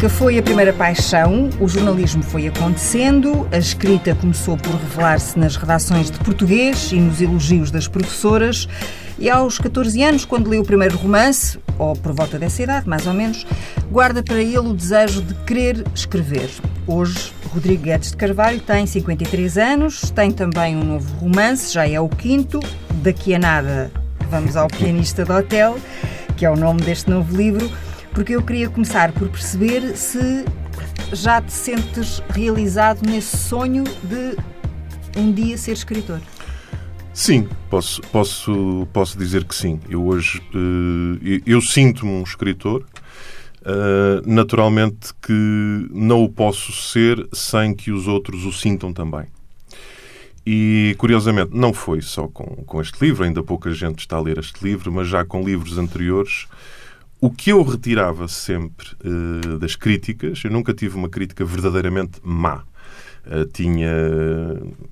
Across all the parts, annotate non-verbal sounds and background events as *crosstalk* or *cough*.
música foi a primeira paixão, o jornalismo foi acontecendo, a escrita começou por revelar-se nas redações de português e nos elogios das professoras. E aos 14 anos, quando leu o primeiro romance, ou por volta dessa idade, mais ou menos, guarda para ele o desejo de querer escrever. Hoje, Rodrigo Guedes de Carvalho tem 53 anos, tem também um novo romance, já é o quinto. Daqui a nada, vamos ao Pianista do Hotel, que é o nome deste novo livro porque eu queria começar por perceber se já te sentes realizado nesse sonho de um dia ser escritor. Sim, posso, posso, posso dizer que sim. Eu hoje uh, eu sinto-me um escritor. Uh, naturalmente que não o posso ser sem que os outros o sintam também. E, curiosamente, não foi só com, com este livro, ainda pouca gente está a ler este livro, mas já com livros anteriores, o que eu retirava sempre uh, das críticas, eu nunca tive uma crítica verdadeiramente má. Uh, tinha.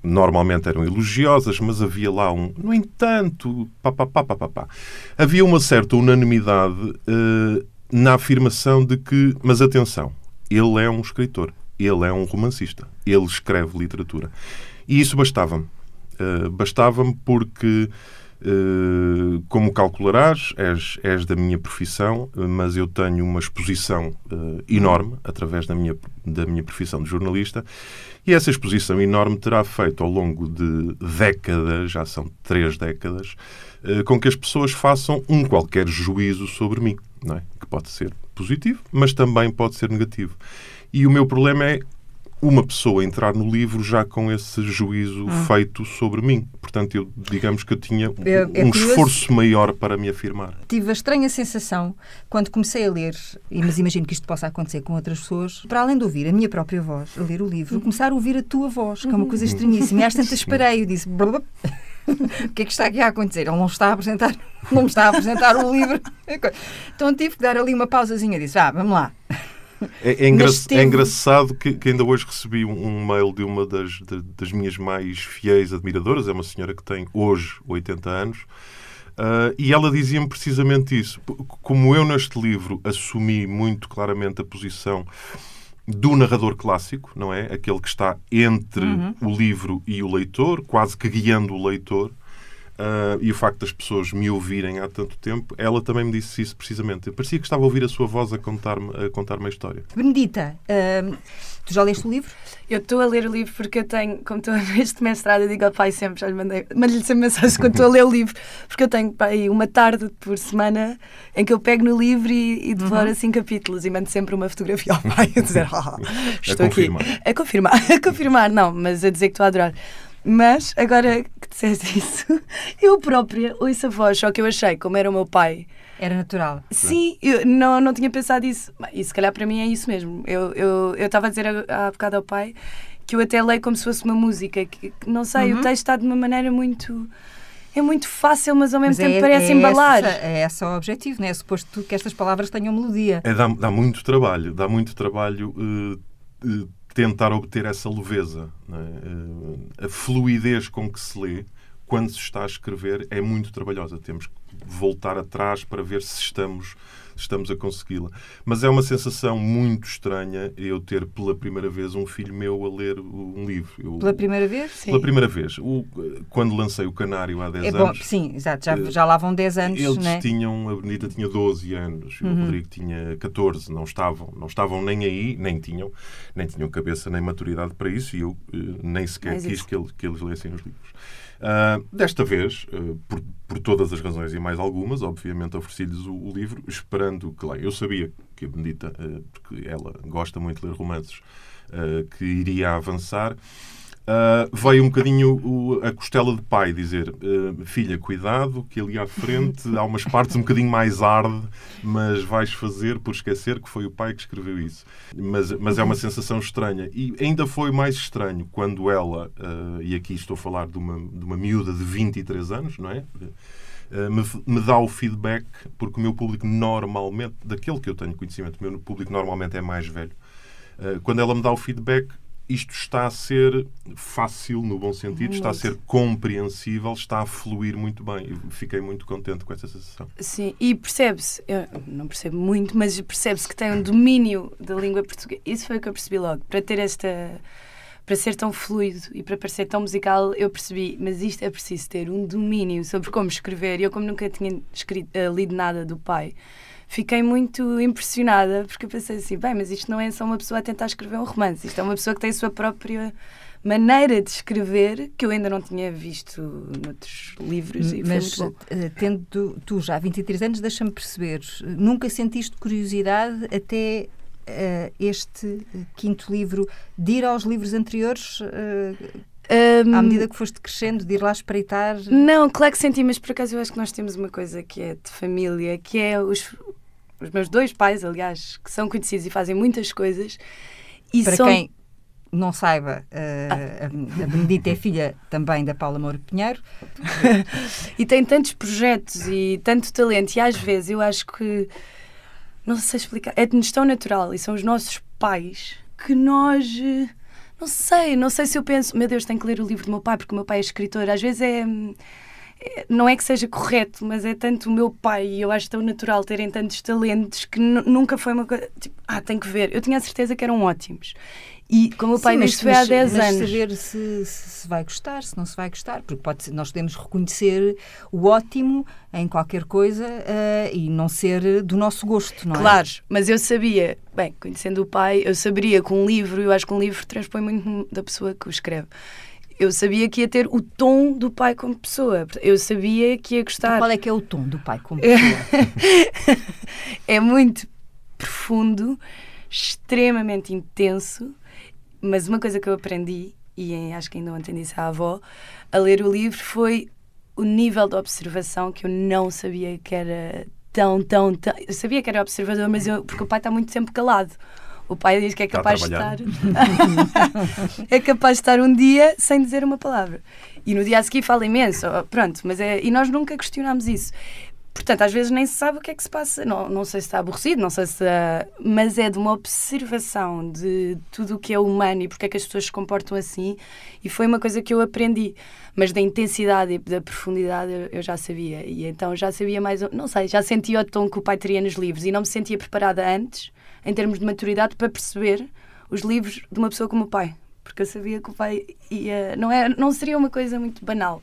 Normalmente eram elogiosas, mas havia lá um. No entanto, pá, pá, pá, pá, pá, havia uma certa unanimidade uh, na afirmação de que. Mas atenção, ele é um escritor, ele é um romancista, ele escreve literatura. E isso bastava-me. Uh, bastava-me porque eh, como calcularás, és, és, da minha profissão, mas eu tenho uma exposição uh, enorme através da minha, da minha profissão de jornalista e essa exposição enorme terá feito ao longo de décadas, já são três décadas, uh, com que as pessoas façam um qualquer juízo sobre mim, é? que pode ser positivo, mas também pode ser negativo. E o meu problema é uma pessoa entrar no livro já com esse juízo hum. feito sobre mim. Portanto, eu digamos que eu tinha é, é um esforço maior para me afirmar. Tive a estranha sensação, quando comecei a ler, mas imagino que isto possa acontecer com outras pessoas, para além de ouvir a minha própria voz, a ler o livro, uhum. começar a ouvir a tua voz, que é uma coisa uhum. estranhíssima. E às tantas parei e disse... o que é que está aqui a acontecer? Ele não está a apresentar, não me está a apresentar o livro. *laughs* Então tive que dar ali uma pausazinha. Disse, ah, vamos lá. É, é, engra teve... é engraçado que, que, ainda hoje recebi um, um mail de uma das, de, das minhas mais fiéis admiradoras, é uma senhora que tem hoje 80 anos, uh, e ela dizia-me precisamente isso. Como eu neste livro assumi muito claramente a posição do narrador clássico, não é? Aquele que está entre uhum. o livro e o leitor, quase que guiando o leitor. Uh, e o facto das pessoas me ouvirem há tanto tempo, ela também me disse isso precisamente. Parecia que estava a ouvir a sua voz a contar-me a, contar a história. Benedita, uh, tu já leste o livro? Eu estou a ler o livro porque eu tenho, como estou *laughs* neste mestrado, eu digo ao pai sempre, já lhe mandei, mandei-lhe sempre mensagens quando estou a ler o livro, porque eu tenho pai, uma tarde por semana em que eu pego no livro e, e devoro uhum. assim capítulos e mando sempre uma fotografia ao pai a dizer, *laughs* ah, estou a aqui. A confirmar, *laughs* a confirmar, não, mas a dizer que estou a adorar. Mas, agora que disseste *laughs* isso, eu própria ouço a voz, só que eu achei, como era o meu pai. Era natural. Sim, eu não, não tinha pensado isso. E se calhar para mim é isso mesmo. Eu estava eu, eu a dizer há bocado ao pai que eu até leio como se fosse uma música. Que, não sei, uhum. o texto está de uma maneira muito é muito fácil, mas ao mesmo mas tempo é, parece é embalar. Essa, é esse o objetivo, não é? Suposto que estas palavras tenham melodia. É, dá, dá muito trabalho, dá muito trabalho uh, uh, tentar obter essa leveza. É? A fluidez com que se lê, quando se está a escrever, é muito trabalhosa. Temos que voltar atrás para ver se estamos estamos a consegui-la. Mas é uma sensação muito estranha eu ter pela primeira vez um filho meu a ler um livro. Eu, pela primeira vez? Sim. Pela primeira vez. O, quando lancei o Canário há 10 é bom, anos. Sim, exato. Já, já lá vão 10 anos. Eles né? tinham, a Benita tinha 12 anos, uhum. o Rodrigo tinha 14. Não estavam, não estavam nem aí, nem tinham, nem tinham cabeça nem maturidade para isso e eu uh, nem sequer quis que, ele, que eles lessem os livros. Uh, desta vez, uh, por, por, todas as razões e mais algumas, obviamente ofereci-lhes o, o, livro, esperando que leia. Eu sabia que a Benedita, uh, porque ela gosta muito de ler romances, que iria avançar. Uh, veio um bocadinho o, a costela de pai dizer uh, filha, cuidado, que ali à frente há umas partes um bocadinho mais arde, mas vais fazer por esquecer que foi o pai que escreveu isso. Mas, mas é uma sensação estranha. E ainda foi mais estranho quando ela, uh, e aqui estou a falar de uma, de uma miúda de 23 anos, não é? Me, me, dá o feedback, porque o meu público normalmente, daquele que eu tenho conhecimento, o meu público normalmente é mais velho. Quando ela me dá o feedback, isto está a ser fácil, no bom sentido, está a ser compreensível, está a fluir muito bem. E fiquei muito contente com essa sensação. Sim, e percebe-se, eu não percebo muito, mas percebe-se que tem um domínio da língua portuguesa. Isso foi o que eu percebi logo. Para ter esta. Para ser tão fluido e para parecer tão musical, eu percebi, mas isto é preciso ter um domínio sobre como escrever. E eu, como nunca tinha escrito, uh, lido nada do pai, fiquei muito impressionada porque eu pensei assim, bem, mas isto não é só uma pessoa a tentar escrever um romance, isto é uma pessoa que tem a sua própria maneira de escrever que eu ainda não tinha visto noutros livros e Mas, foi muito bom. Eh, tendo tu já 23 anos, deixa-me perceber, nunca sentiste curiosidade até uh, este quinto livro de ir aos livros anteriores? Uh, um, à medida que foste crescendo, de ir lá espreitar? Não, claro que senti, mas por acaso eu acho que nós temos uma coisa que é de família, que é os, os meus dois pais, aliás, que são conhecidos e fazem muitas coisas. E Para são... quem não saiba, uh, a Benedita é filha também da Paula Moura Pinheiro. *laughs* e tem tantos projetos e tanto talento, e às vezes eu acho que, não sei explicar, é-nos tão natural e são os nossos pais que nós. Não sei, não sei se eu penso, meu Deus, tenho que ler o livro do meu pai porque o meu pai é escritor. Às vezes é não é que seja correto, mas é tanto o meu pai e eu acho tão natural terem tantos talentos que nunca foi uma coisa. Tipo, ah, tem que ver. Eu tinha a certeza que eram ótimos. E como o pai Sim, disse, foi há 10 mas anos. saber se, se, vai gostar, se não se vai gostar, porque pode ser, nós podemos reconhecer o ótimo em qualquer coisa uh, e não ser do nosso gosto, não é? Claro, mas eu sabia, bem, conhecendo o pai, eu saberia que um livro, eu acho que um livro transpõe muito da pessoa que o escreve eu sabia que ia ter o tom do pai como pessoa. Eu sabia que ia gostar. Então qual é que é o tom do pai como *laughs* pessoa? é muito profundo, extremamente intenso, mas uma coisa que eu aprendi, e acho que ainda ontem disse à avó, a ler o livro foi o nível de observação que eu não sabia que era tão, tão, tão. Eu sabia que era observador, mas eu, porque o pai está muito tempo calado. O pai diz que é capaz de estar. *laughs* é capaz de estar um dia sem dizer uma palavra. E no dia a seguir fala imenso. Pronto, mas é. E nós nunca questionámos isso. Portanto, às vezes nem se sabe o que é que se passa. Não, não sei se está aborrecido, não sei se. Mas é de uma observação de tudo o que é humano e porque é que as pessoas se comportam assim. E foi uma coisa que eu aprendi. Mas da intensidade e da profundidade eu já sabia. E então já sabia mais. Não sei, já sentia o tom que o pai teria nos livros e não me sentia preparada antes em termos de maturidade, para perceber os livros de uma pessoa como o pai. Porque eu sabia que o pai ia. Não, é, não seria uma coisa muito banal.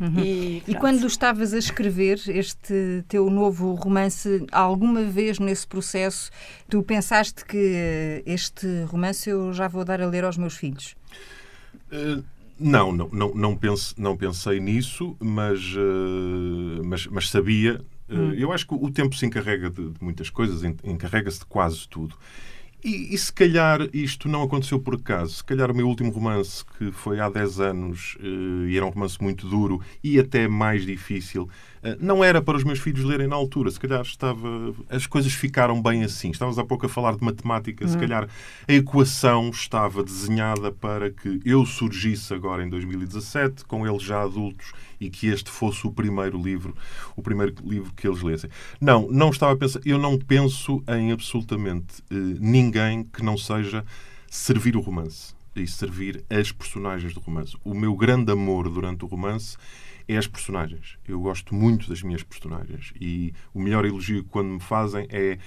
Uhum. E, e, quando estavas a escrever este teu novo romance, alguma vez nesse processo tu pensaste que este romance eu já vou dar a ler aos meus filhos? Uh, não, não, não, não, pense, não pensei nisso, mas, uh, mas, mas sabia Hum. Eu acho que o tempo se encarrega de, de muitas coisas, encarrega-se de quase tudo. E, e, se calhar isto não aconteceu por acaso. Se calhar o meu último romance, que foi há 10 anos, uh, e era um romance muito duro e até mais difícil, uh, não era para os meus filhos lerem na altura. Se calhar estava. As coisas ficaram bem assim. Estávamos há pouco a falar de matemática. Se hum. calhar a equação estava desenhada para que eu surgisse agora em 2017, com eles já adultos e que este fosse o primeiro livro, o primeiro livro que eles lessem. Não, não estava a pensar, eu não penso em absolutamente eh, ninguém que não seja servir o romance e servir as personagens do romance. O meu grande amor durante o romance é as personagens. Eu gosto muito das minhas personagens e o melhor elogio que quando me fazem é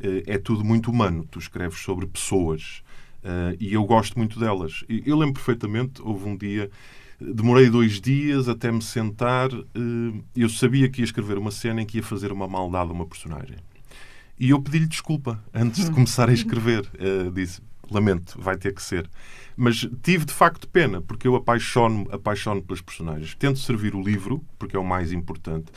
eh, é tudo muito humano. Tu escreves sobre pessoas uh, e eu gosto muito delas. Eu lembro perfeitamente, houve um dia Demorei dois dias até me sentar. Eh, eu sabia que ia escrever uma cena em que ia fazer uma maldade a uma personagem. E eu pedi-lhe desculpa antes de *laughs* começar a escrever. Eh, disse: Lamento, vai ter que ser. Mas tive de facto pena, porque eu apaixono-me apaixono pelas personagens. Tento servir o livro, porque é o mais importante.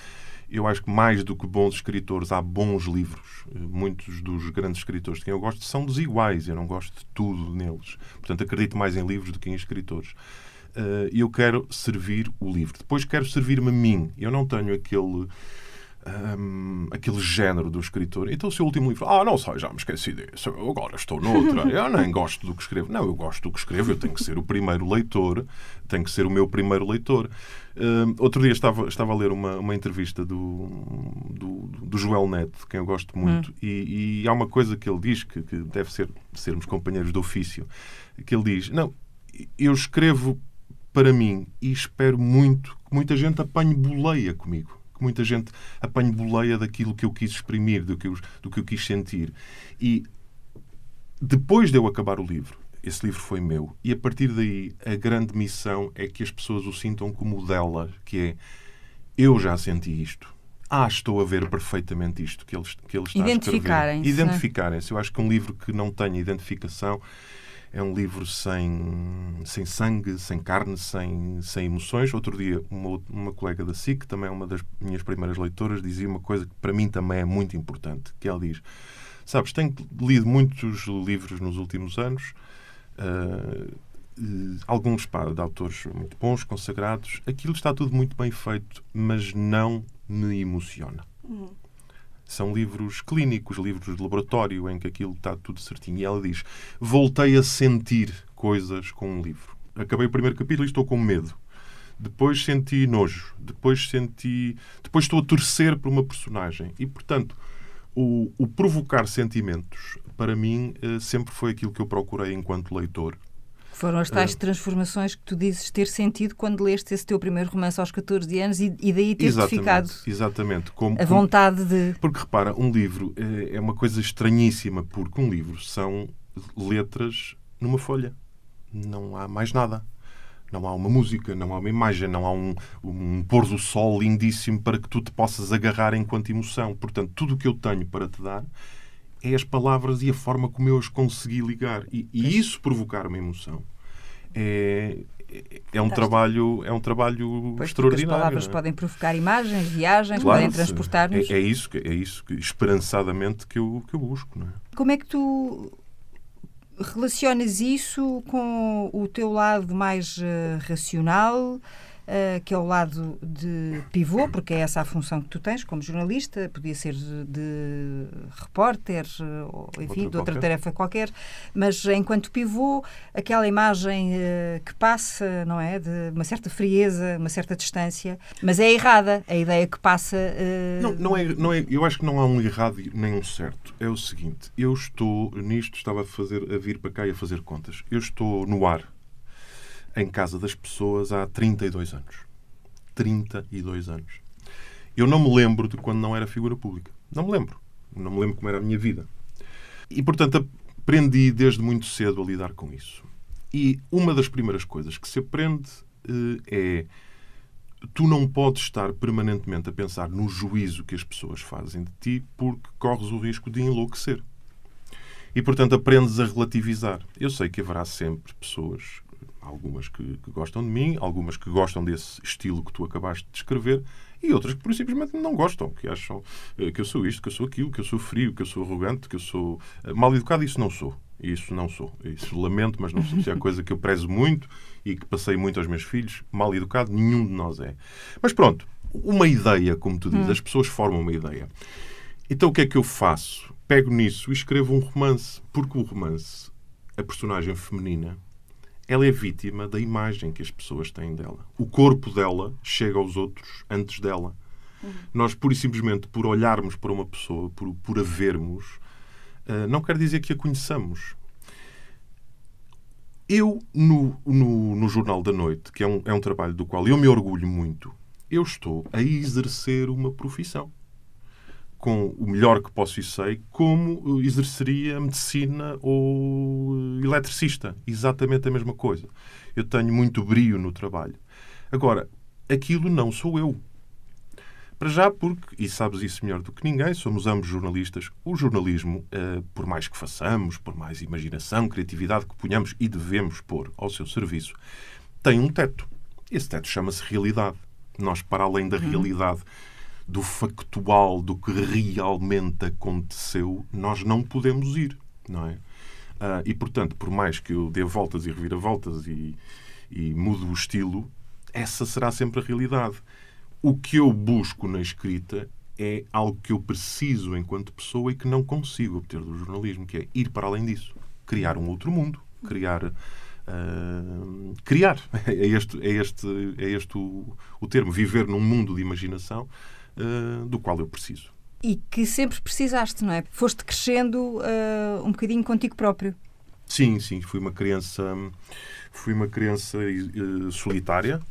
Eu acho que mais do que bons escritores, há bons livros. Eh, muitos dos grandes escritores de quem eu gosto são desiguais. Eu não gosto de tudo neles. Portanto, acredito mais em livros do que em escritores eu quero servir o livro. Depois quero servir-me a mim. Eu não tenho aquele um, aquele género do escritor. Então, o seu último livro, ah, não sei, já me esqueci disso, eu agora estou noutra, *laughs* eu nem gosto do que escrevo. Não, eu gosto do que escrevo, eu tenho que ser o primeiro leitor, tenho que ser o meu primeiro leitor. Uh, outro dia estava, estava a ler uma, uma entrevista do, do, do Joel Neto, de quem eu gosto muito, hum. e, e, há uma coisa que ele diz, que, que deve ser sermos companheiros de ofício, que ele diz, não, eu escrevo para mim e espero muito que muita gente apanhe boleia comigo que muita gente apanhe boleia daquilo que eu quis exprimir, do que eu, do que eu quis sentir. E depois de eu acabar o livro, esse livro foi meu, e a partir daí a grande missão é que as pessoas o sintam como dela, que é eu já senti isto. Ah, estou a ver perfeitamente isto que ele, que ele está a escrever. Identificarem-se. Identificarem-se. Eu acho que um livro que não tenha identificação é um livro sem, sem sangue, sem carne, sem, sem emoções. Outro dia, uma, uma colega da SIC, também é uma das minhas primeiras leitoras, dizia uma coisa que para mim também é muito importante, que ela diz, sabes, tenho lido muitos livros nos últimos anos, uh, alguns pá, de autores muito bons, consagrados, aquilo está tudo muito bem feito, mas não me emociona. Uhum. São livros clínicos, livros de laboratório, em que aquilo está tudo certinho. E ela diz: Voltei a sentir coisas com um livro. Acabei o primeiro capítulo e estou com medo. Depois senti nojo. Depois senti. Depois estou a torcer por uma personagem. E, portanto, o, o provocar sentimentos, para mim, eh, sempre foi aquilo que eu procurei enquanto leitor. Foram as tais transformações que tu dizes ter sentido quando leste esse teu primeiro romance aos 14 anos e, e daí ter ficado exatamente, como, a vontade de... Porque repara, um livro é, é uma coisa estranhíssima, porque um livro são letras numa folha. Não há mais nada. Não há uma música, não há uma imagem, não há um, um pôr do sol lindíssimo para que tu te possas agarrar enquanto emoção. Portanto, tudo o que eu tenho para te dar é as palavras e a forma como eu as consegui ligar. E, e isso provocar uma emoção é, é um trabalho é um trabalho pois, extraordinário. As palavras é? podem provocar imagens, viagens, claro, podem transportar-nos. É, é, isso que é isso que esperançadamente que eu que eu busco, não é? Como é que tu relacionas isso com o teu lado mais uh, racional? Uh, que é o lado de pivô, porque é essa a função que tu tens como jornalista, podia ser de repórter, eh, ou enfim, outra de outra qualquer. tarefa qualquer, mas enquanto pivô, aquela imagem uh, que passa, não é? De uma certa frieza, uma certa distância, mas é errada a ideia que passa. Uh... Não, não, é, não é, eu acho que não há um errado nem um certo. É o seguinte, eu estou nisto, estava a, fazer, a vir para cá e a fazer contas. Eu estou no ar em casa das pessoas há 32 anos. 32 anos. Eu não me lembro de quando não era figura pública. Não me lembro. Não me lembro como era a minha vida. E, portanto, aprendi desde muito cedo a lidar com isso. E uma das primeiras coisas que se aprende eh, é tu não podes estar permanentemente a pensar no juízo que as pessoas fazem de ti porque corres o risco de enlouquecer. E, portanto, aprendes a relativizar. Eu sei que haverá sempre pessoas algumas que, que, gostam de mim, algumas que gostam desse estilo que tu acabaste de descrever e outras que simplesmente não gostam, que acham eh, que eu sou isto, que eu sou aquilo, que eu sou frio, que eu sou arrogante, que eu sou eh, mal educado. Isso não sou. Isso não sou. Isso lamento, mas não sou. Isso é a *laughs* coisa que eu prezo muito e que passei muito aos meus filhos. Mal educado, nenhum de nós é. Mas pronto, uma ideia, como tu dizes, hum. as pessoas formam uma ideia. Então o que é que eu faço? Pego nisso e escrevo um romance. Porque o romance, a personagem feminina, ela é vítima da imagem que as pessoas têm dela. O corpo dela chega aos outros antes dela. Uhum. Nós, pura e simplesmente, por olharmos para uma pessoa, por, por a vermos, uh, não quer dizer que a conheçamos. Eu, no, no, no, Jornal da Noite, que é um, é um trabalho do qual eu me orgulho muito, eu estou a exercer uma profissão com o melhor que posso e sei, como exerceria medicina ou eletricista. Exatamente a mesma coisa. Eu tenho muito brio no trabalho. Agora, aquilo não sou eu. Para já, porque, e sabes isso melhor do que ninguém, somos ambos jornalistas. O jornalismo, eh, por mais que façamos, por mais imaginação, criatividade que ponhamos e devemos pôr ao seu serviço, tem um teto. Esse teto chama-se realidade. Nós, para além da uhum. realidade do factual, do que realmente aconteceu, nós não podemos ir, não é? Uh, e, portanto, por mais que eu dê voltas e reviravoltas e, e mude o estilo, essa será sempre a realidade. O que eu busco na escrita é algo que eu preciso enquanto pessoa e que não consigo obter do jornalismo, que é ir para além disso, criar um outro mundo, criar uh, criar *laughs* é este é este é este o, o termo viver num mundo de imaginação uh, do qual eu preciso e que sempre precisaste, não é? Foste crescendo uh, um bocadinho contigo próprio. Sim, sim, fui uma criança, fui uma criança uh, solitária,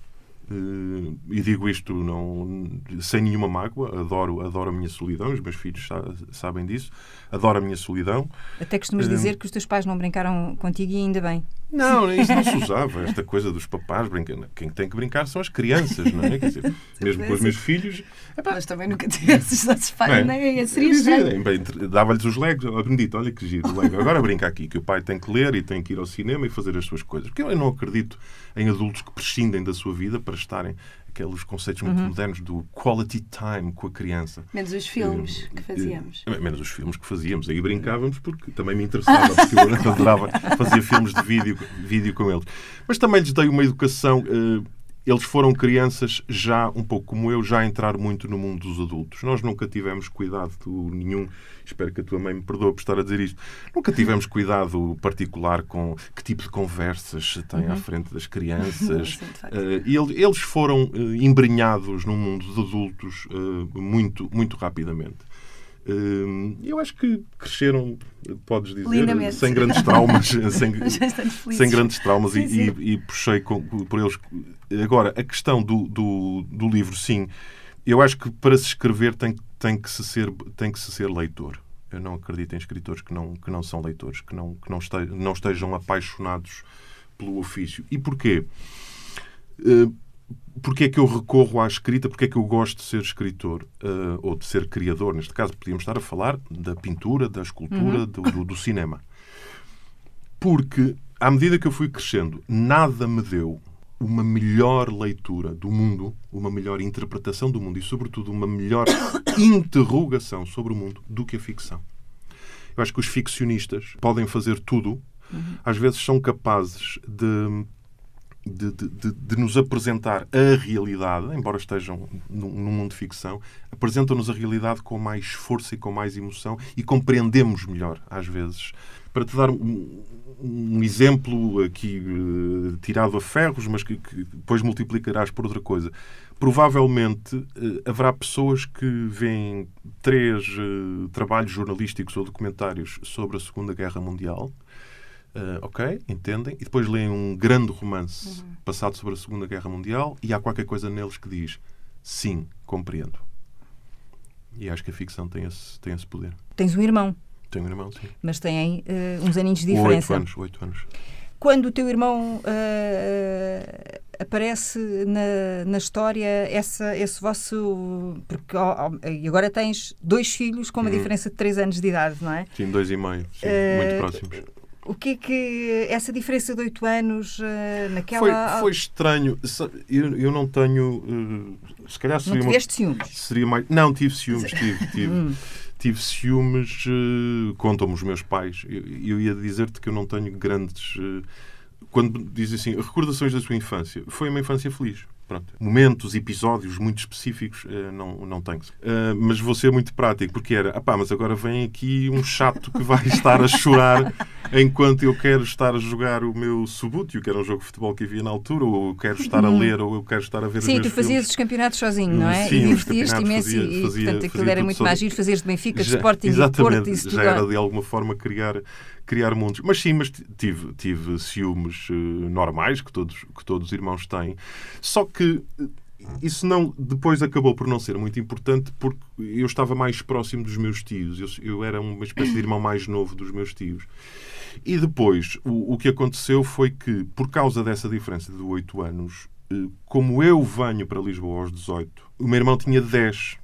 e digo isto não, sem nenhuma mágoa, adoro, adoro a minha solidão, os meus filhos sabem disso, adoro a minha solidão. Até costumas dizer que os teus pais não brincaram contigo e ainda bem. Não, isso não se *laughs* usava, esta coisa dos papás brincando. Quem tem que brincar são as crianças, não é? Quer dizer, *laughs* mesmo com os meus filhos. Epá, Mas também nunca tivesse os nossos pais, não é? Seria estranho. Dava-lhes os legos, oh, Benedito, olha que giro, lego. Agora brinca aqui, que o pai tem que ler e tem que ir ao cinema e fazer as suas coisas. Porque eu não acredito em adultos que prescindem da sua vida para estarem aqueles conceitos muito uhum. modernos do quality time com a criança. Menos os filmes uh, que fazíamos. Uh, menos os filmes que fazíamos. Aí brincávamos porque também me interessava, porque eu adorava *laughs* fazer filmes de vídeo, vídeo com eles. Mas também lhes dei uma educação. Uh, eles foram crianças já, um pouco como eu, já entrar muito no mundo dos adultos. Nós nunca tivemos cuidado nenhum, espero que a tua mãe me perdoe por estar a dizer isto, nunca tivemos cuidado particular com que tipo de conversas se tem uhum. à frente das crianças. *laughs* uh, e eles foram uh, embrenhados num mundo de adultos uh, muito, muito rapidamente. Eu acho que cresceram, podes dizer, Lindamente. sem grandes traumas, *laughs* sem, sem grandes traumas sim, sim. E, e, puxei por eles. Agora, a questão do, do, do, livro, sim, eu acho que para se escrever tem, tem, que, se ser, tem que se ser leitor. Eu não acredito em escritores que não, que não são leitores, que não, que não, estejam, não estejam apaixonados pelo ofício. E porquê? Uh, porque é que eu recorro à escrita, porque é que eu gosto de ser escritor uh, ou de ser criador. Neste caso, podíamos estar a falar da pintura, da escultura, uhum. do, do, do, cinema. Porque, à medida que eu fui crescendo, nada me deu uma melhor leitura do mundo, uma melhor interpretação do mundo e, sobretudo, uma melhor *coughs* interrogação sobre o mundo do que a ficção. Eu acho que os ficcionistas podem fazer tudo, uhum. às vezes são capazes de de, de, de, nos apresentar a realidade, embora estejam num, mundo de ficção, apresentam-nos a realidade com mais força e com mais emoção e compreendemos melhor, às vezes. Para te dar um, um exemplo aqui uh, tirado a ferros, mas que, que, depois multiplicarás por outra coisa. Provavelmente uh, haverá pessoas que veem três uh, trabalhos jornalísticos ou documentários sobre a Segunda Guerra Mundial Uh, ok, entendem, e depois leem um grande romance uhum. passado sobre a Segunda Guerra Mundial e há qualquer coisa neles que diz sim, compreendo. E acho que a ficção tem esse, tem esse poder. Tens um irmão. Tenho um irmão, sim. Mas têm uh, uns aninhos de diferença. Oito anos, oito anos. Quando o teu irmão uh, aparece na, na história essa, esse vosso. Porque oh, oh, agora tens dois filhos com uma hum. diferença de três anos de idade, não é? Sim, dois e meio, sim, muito próximos o que é que essa diferença de oito anos uh, naquela. Foi, foi estranho. Eu, eu não tenho. Uh, se calhar seria. Não tiveste ciúmes? Seria mais. Não, tive ciúmes, tive. *laughs* tive. Hum. tive ciúmes, uh, contam-me os meus pais. Eu, eu ia dizer-te que eu não tenho grandes. Uh, quando dizem assim, recordações da sua infância, foi uma infância feliz. Pronto. Momentos, episódios muito específicos, uh, não, não tenho. Uh, mas vou ser muito prático, porque era, ah pá, mas agora vem aqui um chato que vai estar a chorar enquanto eu quero estar a jogar o meu Subútil, que era um jogo de futebol que havia na altura, ou eu quero estar a uhum. ler, ou eu quero estar a ver Sim, os tu fazias filmes. os campeonatos sozinho, não é? Sim, e divertias-te imenso fazia, e, fazia, portanto, aquilo era muito mais giro, fazias de Benfica, de Sporting, de Porto, isso já era de alguma forma criar criar mundos. Mas sim, mas tive, tive ciúmes uh, normais que todos, que todos os irmãos têm. Só que isso não depois acabou por não ser muito importante porque eu estava mais próximo dos meus tios. Eu, eu era uma espécie de irmão mais novo dos meus tios. E depois, o, o que aconteceu foi que, por causa dessa diferença de 8 anos, eh, como eu venho para Lisboa aos 18, o meu irmão tinha 10.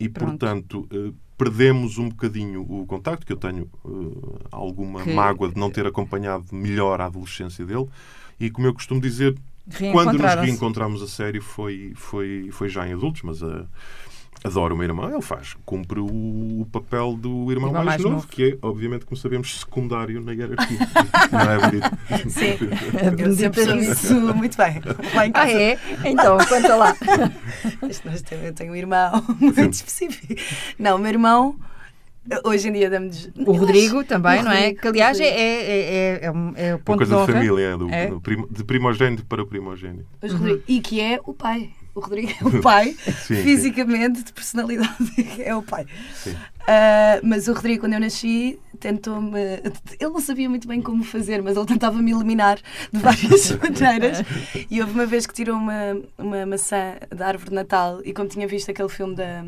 E, Pronto. portanto, eh, perdemos um bocadinho o contacto, que eu tenho uh, alguma que... mágoa de não ter acompanhado melhor a adolescência dele. E, como eu costumo dizer, quando nos reencontramos a sério foi, foi, foi já em adultos, mas a, adora o meu irmão, ele faz, cumpre o papel do irmão, Irmão mais, mais novo, novo. que é, obviamente, como sabemos, secundário na hierarquia. *laughs* Não é bonito? Sim, Benedita isso muito bem. Lá em Ah, é? Então, conta lá. *laughs* Eu tenho um irmão *laughs* muito específico. Não, o meu irmão, hoje em dia damos. O Rodrigo também, O não é? Rodrigo, Que, aliás, o é, é, é, é, um- é o Uma ponto coisa de de família, é, do, É? do primo- de primogênito para primogênito. Hoje, Rodrigo. E que é o pai. O Rodrigo é o pai, *laughs* sim. fisicamente, de personalidade, *laughs* é o pai. Sim. Ah, mas o Rodrigo, quando eu nasci, tentou-me. Ele não sabia muito bem como fazer, mas ele tentava-me eliminar de várias *laughs* maneiras. E houve uma vez que tirou uma, uma maçã da árvore de Natal e, como tinha visto aquele filme da.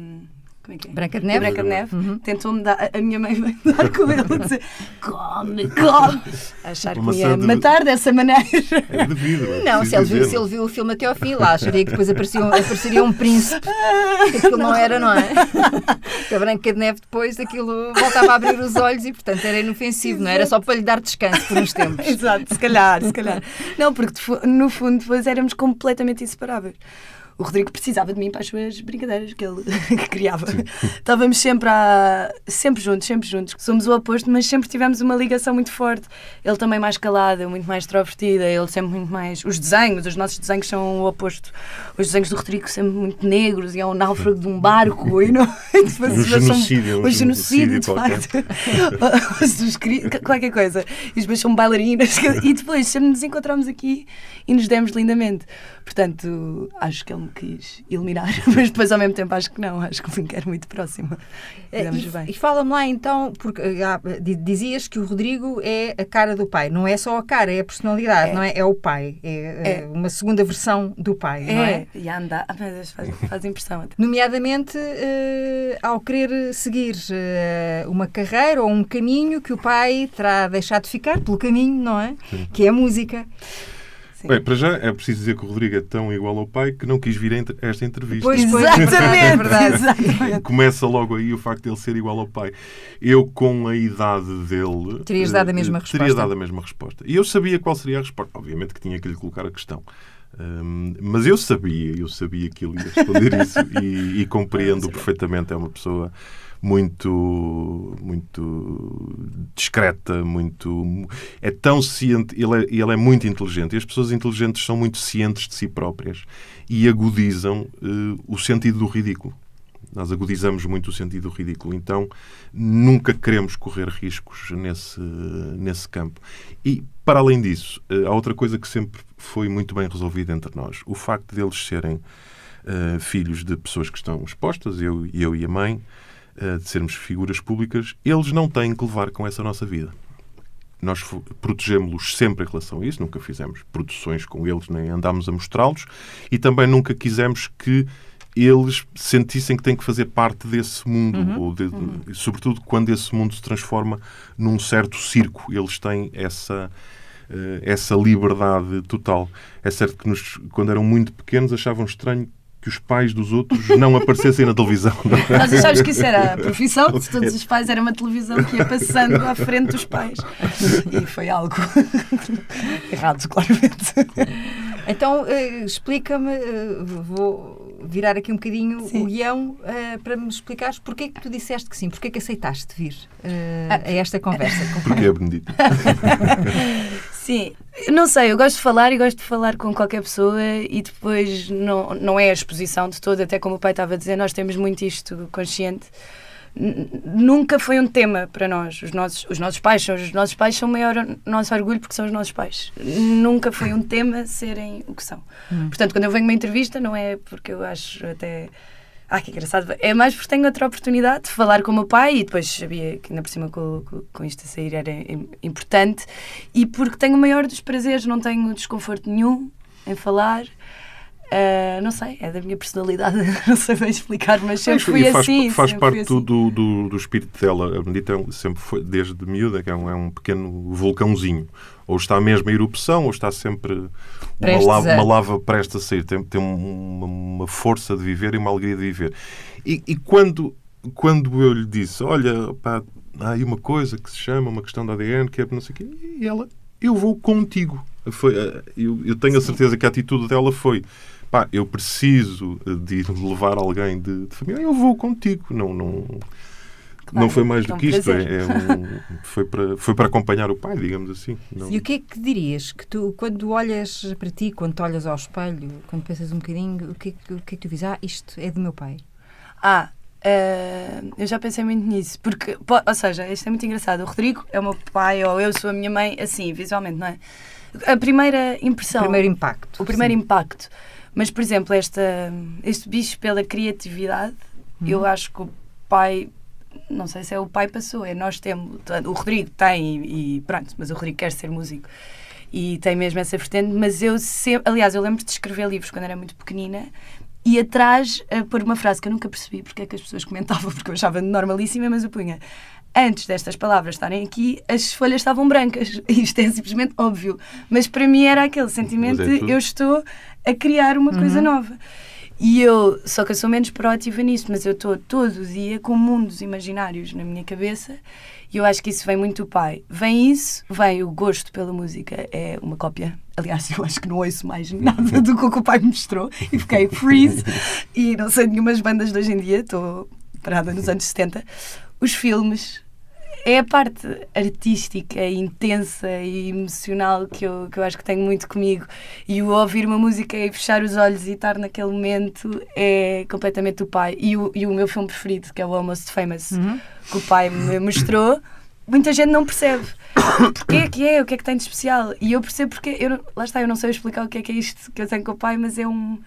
Como é que é? Branca de Neve? Branca de Neve, Uhum. tentou-me dar. A minha mãe veio dar com ele a dizer: come, come. Achar que me ia de- matar dessa maneira. É devido. é Não, se ele, viu, se ele viu o filme até ao fim, lá acharia que depois aparecia, um- apareceria um príncipe. Que aquilo não era, não é? Que a Branca de Neve depois aquilo voltava a abrir os olhos e, portanto, era inofensivo, não é? era? só para lhe dar descanso por uns tempos. Exato, se calhar, se calhar. Não, porque no fundo depois éramos completamente inseparáveis. O Rodrigo precisava de mim para as suas brincadeiras que ele *laughs* que criava. Estávamos sempre, a, sempre juntos, sempre juntos. Somos o oposto, mas sempre tivemos uma ligação muito forte. Ele também mais calado, muito mais extrovertida, ele sempre muito mais. Os desenhos, os nossos desenhos são o oposto. Os desenhos do Rodrigo sempre muito negros e é um náufrago de um barco e não. *laughs* *laughs* Um genocídio, um genocídio, de facto. Qualquer coisa. E depois são bailarinas. E depois sempre nos encontramos aqui e nos demos lindamente. Portanto, acho que ele me quis eliminar, *laughs* mas depois ao mesmo tempo acho que não. Acho que me quero muito próxima. Fizemos E, bem. e fala-me lá então, porque ah, di- dizias que o Rodrigo é a cara do pai. Não é só a cara, é a personalidade, É. não é? É o pai. É, É. uma segunda versão do pai, não é? É, e anda. Ah, *laughs* meu Deus, faz, faz impressão até. Nomeadamente eh, ao querer seguir eh, uma carreira ou um caminho que o pai terá deixado ficar pelo caminho, não é? Que é a música. Sim. Bem, para já é preciso dizer que o Rodrigo é tão igual ao pai que não quis vir a esta entrevista. Pois, pois, verdade, *laughs* é verdade. exatamente. Começa logo aí o facto de ele ser igual ao pai. Eu, com a idade dele. Terias dado a eh, mesma Teria resposta. dado a mesma resposta. E eu sabia qual seria a resposta. Obviamente que tinha que lhe colocar a questão. Hum, mas eu sabia, eu sabia que ele ia responder isso *laughs* e, e compreendo perfeitamente. É uma pessoa muito muito discreta, muito é tão ciente, ele é, ele é muito inteligente e as pessoas inteligentes são muito cientes de si próprias e agudizam eh, o sentido do ridículo. Nós agudizamos muito o sentido do ridículo, então nunca queremos correr riscos nesse, nesse campo. E, para além disso, eh, há outra coisa que sempre foi muito bem resolvida entre nós. O facto deles serem eh, filhos de pessoas que estão expostas, eu, eu e a mãe, de sermos figuras públicas, eles não têm que levar com essa nossa vida. Nós protegemos-los sempre em relação a isso, nunca fizemos produções com eles, nem andámos a mostrá-los, e também nunca quisemos que eles sentissem que têm que fazer parte desse mundo, ou de- sobretudo quando esse mundo se transforma num certo circo. Eles têm essa, eh, essa liberdade total. É certo que nos, quando eram muito pequenos achavam estranho que os pais dos outros não aparecessem na televisão. não é? Nós achámos que isso era a profissão *laughs* de todos os pais, era uma televisão que ia passando à frente dos pais. E foi algo *laughs* errado, claramente. Então, eh, explica-me, eh, vou virar aqui um bocadinho Sim. o guião eh, para me explicares porque é que tu disseste que sim, porque é que aceitaste vir Ah. a esta conversa. Porque é Benedito. *laughs* Sim, não sei, eu gosto de falar e gosto de falar com qualquer pessoa e depois não, não é a exposição de todo, até como o pai estava a dizer, nós temos muito isto consciente. Nunca foi um tema para nós. Os nossos, os nossos pais são os nossos pais, são o maior nosso orgulho porque são os nossos pais. Nunca foi um tema serem o que são. Portanto, quando eu venho a uma entrevista, não é porque eu acho até. Ah, que engraçado. É mais porque tenho outra oportunidade de falar com o meu pai e depois sabia que ainda por cima com, com, com isto a sair era im- importante e porque tenho o maior dos prazeres, não tenho desconforto nenhum em falar. Ah, não sei, é da minha personalidade, *laughs* não sei bem explicar, mas sempre fui faz, assim. faz parte assim. do, do, do espírito dela. A Benedita é sempre foi, desde miúda, que é um, é um pequeno vulcãozinho. Ou está mesmo a erupção, ou está sempre uma lava, uma lava prestes a sair. Tem, tem um- uma, uma força de viver e uma alegria de viver. E, e quando, quando eu lhe disse, olha, pá, há aí uma coisa que se chama, uma questão da ADN, que é não sei o quê, e ela, eu vou contigo. Foi, eu, eu tenho a certeza que a atitude dela foi, pá, eu preciso de ir levar alguém de, de família, eu vou contigo. Não, não, não foi mais do é um que isto. É, é um- foi, para, foi para acompanhar o pai, digamos assim. Não- E o que é que dirias que tu, quando olhas para ti, quando olhas ao espelho, quando pensas um bocadinho, o que é que, o que, é que tu dizes? Ah, isto é do meu pai. Ah, eh, eu já pensei muito nisso. Porque, po- ou seja, isto é muito engraçado. O Rodrigo é o meu pai ou eu sou a minha mãe, assim, visualmente, não é? A primeira impressão. O primeiro impacto. o primeiro sim. impacto. Mas, por exemplo, esta, este bicho pela criatividade, Uhum. eu acho que o pai, não sei se é o pai passou, é nós temos, o Rodrigo tem e, e pronto, mas o Rodrigo quer ser músico e tem mesmo essa vertente, mas eu sempre, aliás, eu lembro de escrever livros quando era muito pequenina e atrás a pôr uma frase que eu nunca percebi porque é que as pessoas comentavam, *laughs* porque eu achava normalíssima, mas eu punha. Antes destas palavras estarem aqui, as folhas estavam brancas. *laughs* Isto é simplesmente óbvio. Mas para mim era aquele sentimento Mas é de eu estou a criar uma coisa nova. E eu, só que eu sou menos proativa nisso, mas eu estou todo o dia com mundos imaginários na minha cabeça e eu acho que isso vem muito do pai. Vem isso, vem o gosto pela música, é uma cópia. Aliás, *laughs* eu acho que não ouço mais nada do que o que o pai me mostrou e fiquei *laughs* freeze e não sei nenhumas bandas de hoje em dia, estou parada nos anos 70. Os filmes, é a parte artística, intensa e emocional que eu, que eu acho que tenho muito comigo. E o ouvir uma música e fechar os olhos e estar naquele momento é completamente o pai. E o, e o meu filme preferido, que é o Almost Famous, Uhum. que o pai me mostrou, muita gente não percebe. *coughs* Porquê é que é? O que é que tem de especial? E eu percebo porque. Eu, lá está, eu não sei explicar o que é que é isto que eu tenho com o pai, mas é um.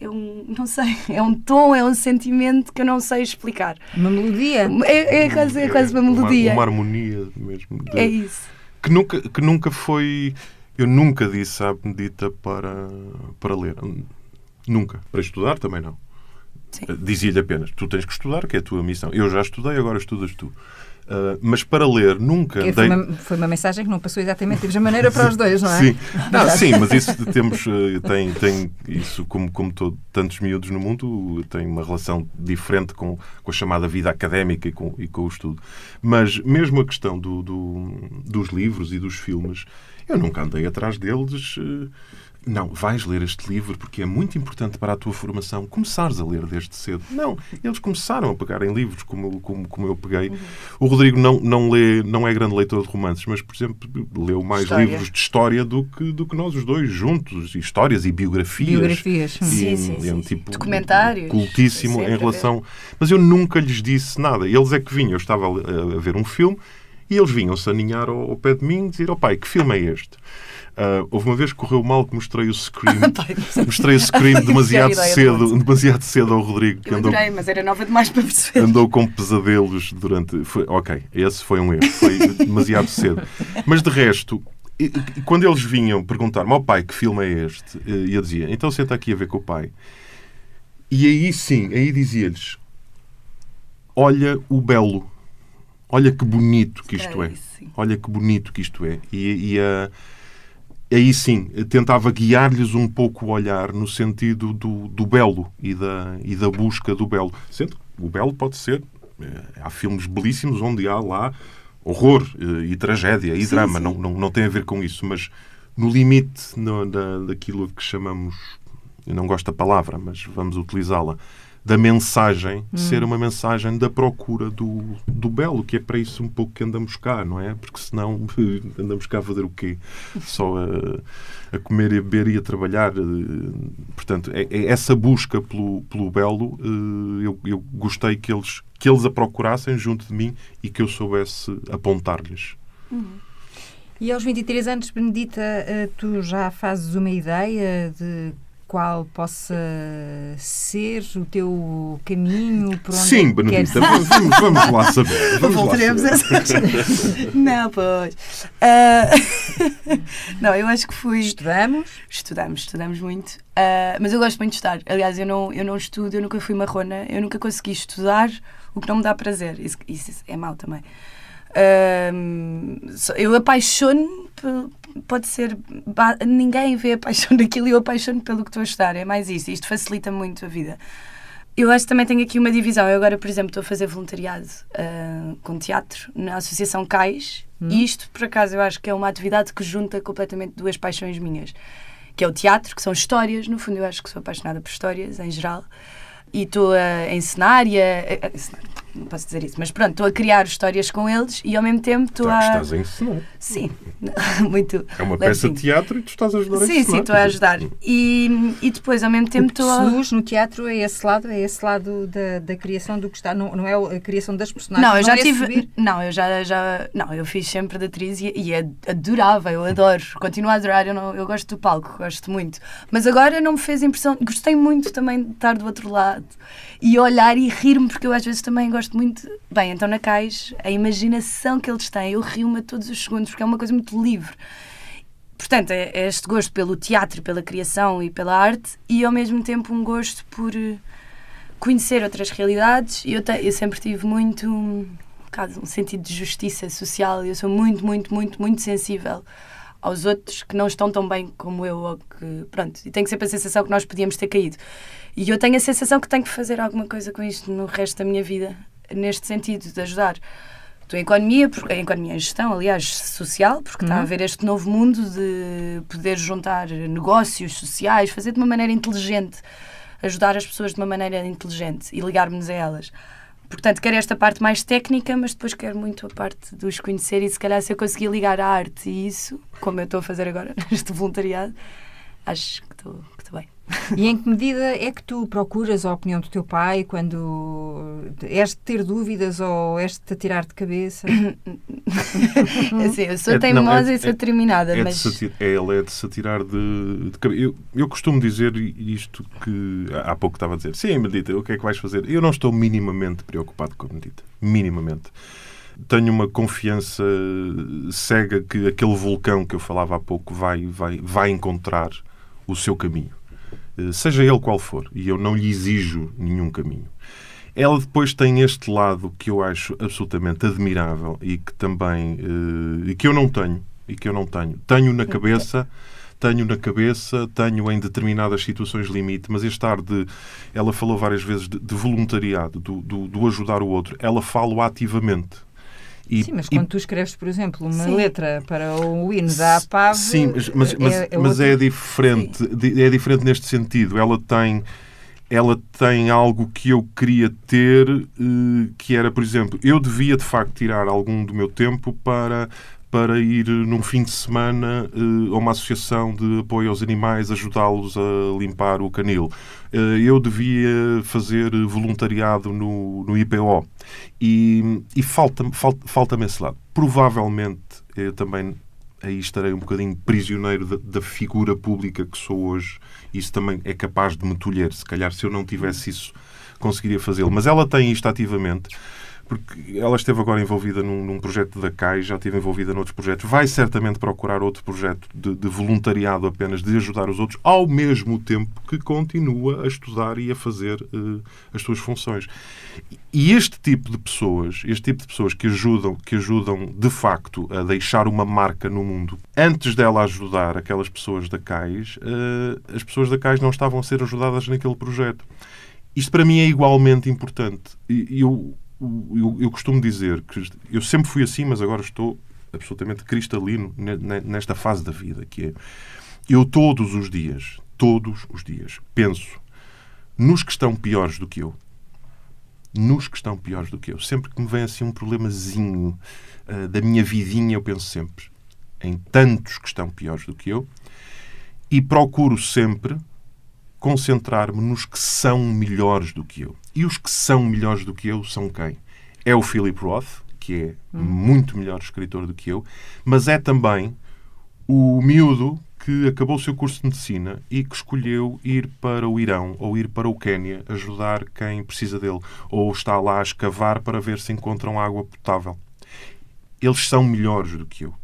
É um. Não sei. *laughs* É um tom, é um sentimento que eu não sei explicar. Uma melodia. É, é quase, é quase uma melodia. Uma, harmonia mesmo. de- É isso. que nunca, que nunca foi. Eu nunca disse à Benedita para, para ler. Nunca. Para estudar também não. Dizia-lhe apenas: tu tens que estudar, que é a tua missão. Eu já estudei, agora estudas tu. Ah, mas para ler, nunca. Foi, dei- uma, foi uma mensagem que não passou exatamente da mesma maneira para os dois, não é? Sim, *laughs* não, sim, mas isso temos eh, tem, tem isso como como todo, tantos miúdos no mundo tem uma relação diferente com, com a chamada vida académica e com, e com o estudo. Mas mesmo a questão do, do- dos livros e dos filmes, eu nunca andei atrás deles. eh, não, vais ler este livro porque é muito importante para a tua formação começares a ler desde cedo. Não, eles começaram a pegar em livros como, como, como eu peguei. O Rodrigo não, não, lê, não é grande leitor de romances, mas, por exemplo, leu mais História. livros de história do que, do que nós os dois juntos. Histórias e biografias. Biografias. E, Sim, sim, é um sim. tipo Documentários. cultíssimo em relação. Mas eu nunca lhes disse nada. Eles é que vinham. Eu estava a, a ver um filme e eles vinham-se aninhar ao, ao pé de mim e dizer: Ó pai, que filme é este? Ah, houve uma vez que correu mal que mostrei o Scream. *laughs* mostrei o Scream *laughs* demasiado é ideia cedo, do demasiado cedo ao Rodrigo. que andou- adorei, mas era nova demais para perceber. andou com pesadelos durante. Foi, ok, esse foi um erro, foi demasiado cedo. Mas de resto, e- e quando eles vinham perguntar-me ao pai que filme é este, e eu dizia, então senta aqui a ver com o pai. E aí sim, aí dizia-lhes: Olha o belo, olha que bonito que isto é, sim. olha que bonito que isto é. E, e a- aí sim, tentava guiar-lhes um pouco o olhar no sentido do, do belo e da, e da busca do belo. Sendo o belo pode ser. eh, Há filmes belíssimos onde há lá horror eh, e tragédia e Sim, drama. sim. Não, não, não tem a ver com isso. Mas no limite no- da, daquilo que chamamos. Eu não gosto da palavra, mas vamos utilizá-la. Da mensagem ser uma mensagem da procura do, do belo, que é para isso um pouco que andamos cá, não é? Porque senão *laughs* andamos cá a fazer o quê? Só a, a comer e a beber e a trabalhar. eh, Portanto, é, é essa busca pelo, pelo belo. eh, Eu, eu gostei que eles, que eles a procurassem junto de mim e que eu soubesse apontar-lhes. E aos 23 anos, Benedita, eh, tu já fazes uma ideia de qual possa ser o teu caminho, por onde Sim, é que queres Benedita, vamos, vamos- vamos lá saber. *laughs* Vamos lá Voltaremos a *laughs* saber. essas. Não, pois. Ah, *laughs* não, eu acho que fui. Estudamos, Estudamos, estudamos muito. Ah, mas eu gosto muito de estudar. Aliás, eu não, eu não estudo, eu nunca fui marrona, eu nunca consegui estudar o que não me dá prazer. Isso, isso é mau também. Só- eu apaixono, pode ser. Ninguém vê a paixão *laughs* daquilo e eu apaixono pelo que estou a estudar. É mais isso. Isto facilita muito a vida. Eu acho que também tenho aqui uma divisão. Eu agora, por exemplo, estou a fazer voluntariado ah, com teatro na Associação CAIS e isto, por acaso, eu acho que é uma atividade que junta completamente duas paixões minhas. que é o teatro, que são histórias, no fundo eu acho que sou apaixonada por histórias em geral. E estou a ensinar e a, a, a não posso dizer isso, mas pronto, estou a criar histórias com eles e ao mesmo tempo estou Já a. estás a ensinar. Sim, *laughs* muito. É uma peça de teatro e tu estás a ajudar a Sim, ensinar. sim, estou a ajudar. E, e depois, ao mesmo tempo, estou a. seduz no teatro é esse lado, é esse lado da, da criação do que está, não, não é a criação das personagens. Não, eu já é tive. subir. Não, eu já, já. Não, eu fiz sempre de atriz e, e ad- adorava, eu adoro. Continuo a adorar, eu, não, eu gosto do palco, gosto muito. Mas agora não me fez impressão. Gostei muito também de estar do outro lado e olhar e rir-me, porque eu às vezes também gosto muito. Bem, então na Cais, a imaginação que eles têm, eu rio-me a todos os segundos, porque é uma coisa muito livre. Portanto, é é este gosto pelo teatro, pela criação e pela arte, e ao mesmo tempo um gosto por eh, conhecer outras realidades. E eu, te- eu sempre tive muito um, um sentido de justiça social. Eu sou muito, muito, muito, muito sensível aos outros que não estão tão bem como eu, ou que, pronto, e tenho sempre a sensação que nós podíamos ter caído. E eu tenho a sensação que tenho que fazer alguma coisa com isto no resto da minha vida, neste sentido, de ajudar. Em economia, em economia em gestão, aliás, social, porque está a haver este novo mundo de poder juntar negócios sociais, fazer de uma maneira inteligente, ajudar as pessoas de uma maneira inteligente e ligar-nos a elas. Portanto, quero esta parte mais técnica, mas depois quero muito a parte dos conhecer e se calhar se eu conseguir ligar a arte e isso, como eu estou a fazer agora *laughs* neste voluntariado, acho que estou. E em que medida é que tu procuras a opinião do teu pai quando és de ter dúvidas ou és de te atirar de cabeça? *laughs* Assim, eu sou É- não, teimosa é- e sou é- determinada, É mas é, ele é de se atirar de, de cabeça. Eu, eu costumo dizer isto que há pouco estava a dizer. Sim, Medita, o que é que vais fazer? Eu não estou minimamente preocupado com a Medita. Minimamente. Tenho uma confiança cega que aquele vulcão que eu falava há pouco vai, vai, vai encontrar o seu caminho. Eh, Seja ele qual for. E eu não lhe exijo nenhum caminho. Ela depois tem este lado que eu acho absolutamente admirável e que também eh, e que eu não tenho e que eu não tenho. Tenho na cabeça, tenho na cabeça, tenho em determinadas situações limite, mas este ar de ela falou várias vezes de, de voluntariado, do, do, do ajudar o outro. Ela fala ativamente. E- Sim, mas e- quando tu escreves, por exemplo, uma Sim. letra para o hino da APAV... Sim, mas, mas, é, é mas é diferente. di- É diferente neste sentido. Ela tem, ela tem algo que eu queria ter, eh, que era, por exemplo, eu devia de facto tirar algum do meu tempo para para ir num fim de semana eh, a uma associação de apoio aos animais, ajudá-los a limpar o canil. Eh, eu devia fazer voluntariado no, no IPO. E, e falta-me falta, falta esse lado. Provavelmente eu também aí estarei um bocadinho prisioneiro da, da figura pública que sou hoje. Isso também é capaz de me tolher. Se calhar, se eu não tivesse isso, conseguiria fazê-lo. Mas ela tem isto ativamente. Porque ela esteve agora envolvida num, num projeto da CAI, já esteve envolvida noutros projetos. Vai certamente procurar outro projeto de, de voluntariado apenas, de ajudar os outros, ao mesmo tempo que continua a estudar e a fazer eh, as suas funções. E este tipo de pessoas, este tipo de pessoas que ajudam, que ajudam de facto a deixar uma marca no mundo, antes dela ajudar aquelas pessoas da CAIS, eh, as pessoas da CAIS não estavam a ser ajudadas naquele projeto. Isto para mim é igualmente importante. E eu, eu, eu costumo dizer que eu sempre fui assim, mas agora estou absolutamente cristalino ne- ne- nesta fase da vida, que é eu todos os dias, todos os dias, penso nos que estão piores do que eu. Nos que estão piores do que eu. Sempre que me vem assim um problemazinho ah, da minha vidinha, eu penso sempre em tantos que estão piores do que eu e procuro sempre concentrar-me nos que são melhores do que eu. E os que são melhores do que eu são quem? É o Philip Roth, que é muito melhor escritor do que eu, mas é também o miúdo que acabou o seu curso de medicina e que escolheu ir para o Irão ou ir para o Quénia ajudar quem precisa dele, ou está lá a escavar para ver se encontram água potável. Eles são melhores do que eu.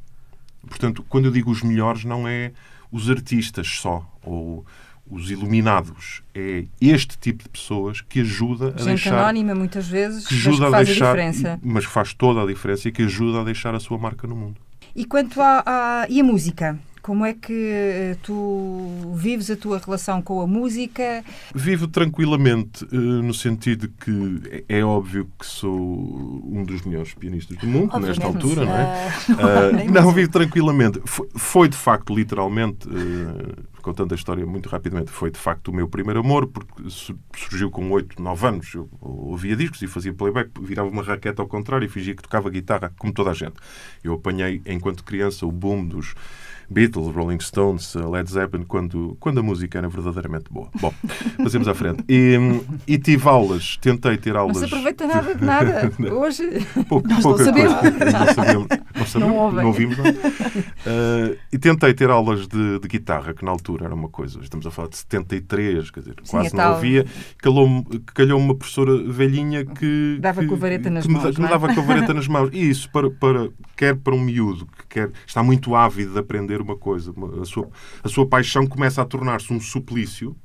Portanto, quando eu digo os melhores, não é os artistas só, ou os iluminados. É este tipo de pessoas que ajuda a Gente deixar anónima, muitas vezes, que mas ajuda que a faz deixar, a diferença. mas faz toda a diferença e que ajuda a deixar a sua marca no mundo. E quanto à, à- e a música? Como é que eh, tu vives a tua relação com a música? Vivo tranquilamente, eh, no sentido que é, óbvio que sou um dos melhores pianistas do mundo, Obviamente. nesta altura, não é? Ah, Ah, *laughs* não, vivo tranquilamente. Foi, de facto, literalmente, eh, contando a história muito rapidamente, foi de facto o meu primeiro amor, porque su- surgiu com 8, 9 anos. Eu ouvia discos e fazia playback, virava uma raquete ao contrário e fingia que tocava guitarra, como toda a gente. Eu apanhei, enquanto criança, o boom dos Beatles, Rolling Stones, uh, Led Zeppelin, quando, quando a música era verdadeiramente boa. Bom, *laughs* passemos à frente. E, e tive aulas, tentei ter Não aulas. se aproveita nada de nada. *laughs* Hoje. Pouco, Nós não pouca sabemos. coisa. Não sabemos. Não, sabemos, Não ouvem. ouvimos nada. Uh, e tentei ter aulas de, de guitarra, que na altura era uma coisa. Estamos a falar de 73, quer dizer, quase a não havia. Calhou-me calhou uma professora velhinha que. Dava que, com a vareta nas que me, mãos, que me não é? dava com a vareta nas mãos. E isso, para, para, quer para um miúdo que quer, está muito ávido de aprender uma coisa, uma- a, sua, a sua paixão começa a tornar-se um suplício.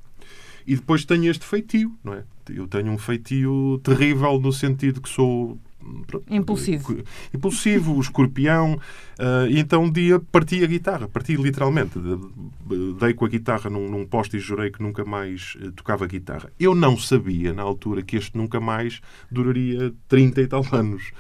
E depois tenho este feitio, não é? Eu tenho um feitio terrível no sentido que sou Impulsivo. impulsivo, escorpião. ah, e então um dia parti a guitarra, parti literalmente. De- de- Dei com a guitarra num, num poste e jurei que nunca mais eh, tocava guitarra. Eu não sabia, na altura, que este nunca mais duraria 30 e tal anos.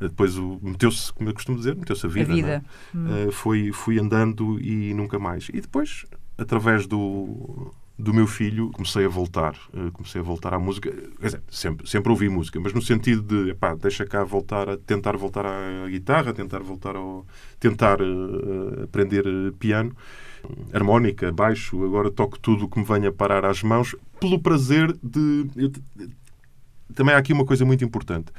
Depois meteu-se, como eu costumo dizer, meteu-se a A vida. não é? vida. Hum. Uh, fui, fui andando e nunca mais. E depois, através do, do meu filho, comecei a voltar. uh, comecei a voltar à música. Quer dizer, sempre, sempre ouvi música, mas no sentido de, epá, deixa cá voltar a tentar voltar à guitarra, tentar voltar ao. tentar uh, aprender piano. Harmónica, baixo, agora toco tudo o que me venha parar às mãos, pelo prazer de. eu- também há aqui uma coisa muito importante.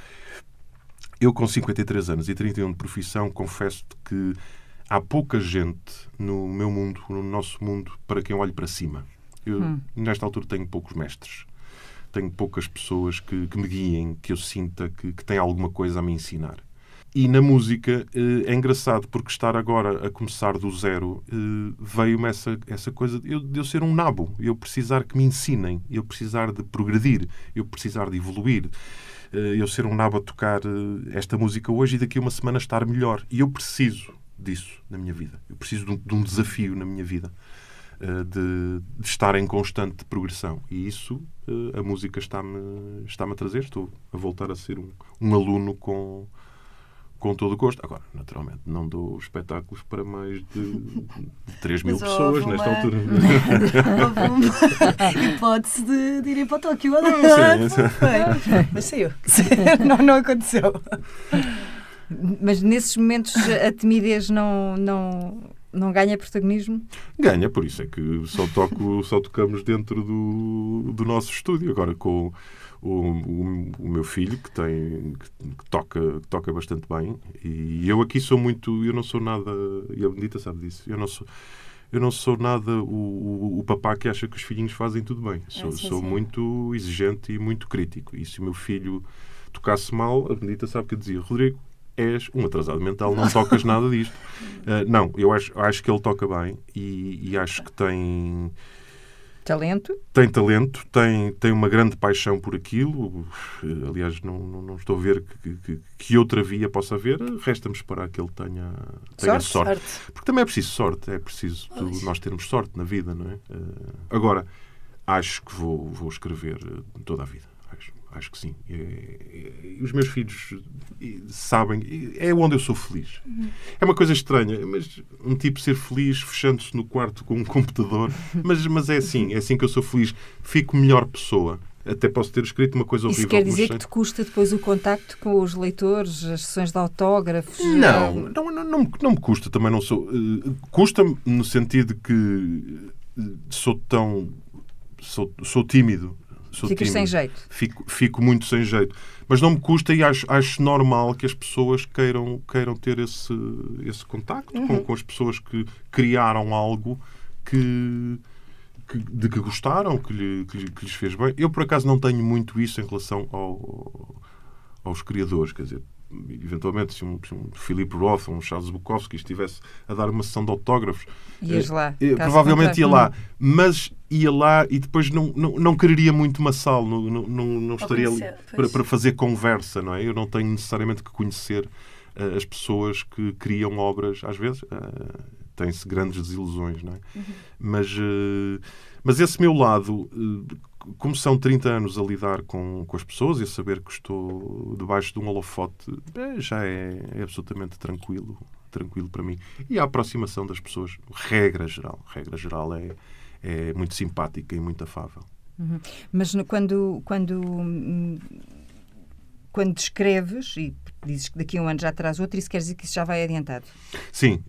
Eu, com 53 anos e 31 de profissão, confesso-te que há pouca gente no meu mundo, no nosso mundo, para quem olho para cima. Eu, Hum. nesta altura, tenho poucos mestres. Tenho poucas pessoas que, que me guiem, que eu sinta que, que têm alguma coisa a me ensinar. E na música eh, é engraçado porque estar agora a começar do zero eh, veio-me essa, essa coisa de eu, de eu ser um nabo, eu precisar que me ensinem, eu precisar de progredir, eu precisar de evoluir, eu ser um nabo a tocar eh, esta música hoje e daqui a uma semana estar melhor. E eu preciso disso na minha vida. Eu preciso de um, de um desafio na minha vida. eh, De, de estar em constante progressão. E isso eh, a música está-me está a trazer. Estou a voltar a ser um, um aluno com, com todo o gosto. Agora, naturalmente, não dou espetáculos para mais de, de 3 mil pessoas houve nesta uma- altura. *laughs* Houve uma *laughs* hipótese de, de ir para Tóquio. sim, sim. Foi. Mas saiu. Não, não aconteceu. Mas nesses momentos a timidez não, não, não ganha protagonismo? Ganha, por isso é que só, toco, só tocamos dentro do, do nosso estúdio. Agora com o, o, o meu filho, que, tem, que, que toca, que toca bastante bem. E eu aqui sou muito. Eu não sou nada. E a Benedita sabe disso. Eu não sou. Eu não sou nada o, o, o papá que acha que os filhinhos fazem tudo bem. Sou, sim, sou sim. muito exigente e muito crítico. E se o meu filho tocasse mal, a Benedita sabe que eu dizia: Rodrigo, és um atrasado mental, não tocas nada disto. Uh, *laughs* não, eu acho, acho que ele toca bem e, e acho que tem, Talento? tem talento, tem, tem uma grande paixão por aquilo. Aliás, não, não, não estou a ver que, que, que outra via possa haver. Resta-me esperar que ele tenha, tenha Sorte, sorte. Sorte. Porque também é preciso sorte, é preciso nós termos sorte na vida, não é? Uh, agora, acho que vou, vou escrever uh, toda a vida. Acho, que sim. E- e- e os meus filhos sabem, é onde eu sou feliz. É uma coisa estranha, mas um tipo ser feliz fechando-se no quarto com um computador, *laughs* mas, mas é assim, é assim que eu sou feliz. Fico melhor pessoa. Até posso ter escrito uma coisa horrível. Isso quer dizer que te custa depois o contacto com os leitores, as sessões de autógrafos? Não, eh, não, não, não, me- não me custa, também não sou. eh, Custa-me no sentido que eh, sou tão. sou, sou tímido. Sou Ficas sem jeito. Fico, fico muito sem jeito. Mas não me custa e acho, acho normal que as pessoas queiram, queiram ter esse, esse contacto com, com as pessoas que criaram algo que, que- de que gostaram, que, lhe- que que lhes fez bem. Eu, por acaso, não tenho muito isso em relação ao- aos criadores. Quer dizer, eventualmente, se um, se um Philip Roth ou um Charles Bukowski estivesse a dar uma sessão de autógrafos, Ias eh, lá, eh, provavelmente ia lá. Mas ia lá e depois não, não, não quereria muito uma sala, não, não, não, estaria ali conhecer, para, para fazer conversa, não é? Eu não tenho necessariamente que conhecer eh, as pessoas que criam obras, às vezes. eh, tem-se grandes desilusões, não é? Uhum. Mas, uh, mas esse meu lado, uh, como são 30 anos a lidar com, com as pessoas e a saber que estou debaixo de um holofote, é, já é, é, absolutamente tranquilo, tranquilo para mim. E a aproximação das pessoas, regra geral, regra geral é, é muito simpática e muito afável. Uhum. Mas quando, quando, quando descreves, e dizes que daqui a um ano já terás outro, isso quer dizer que isso já vai adiantado? Sim,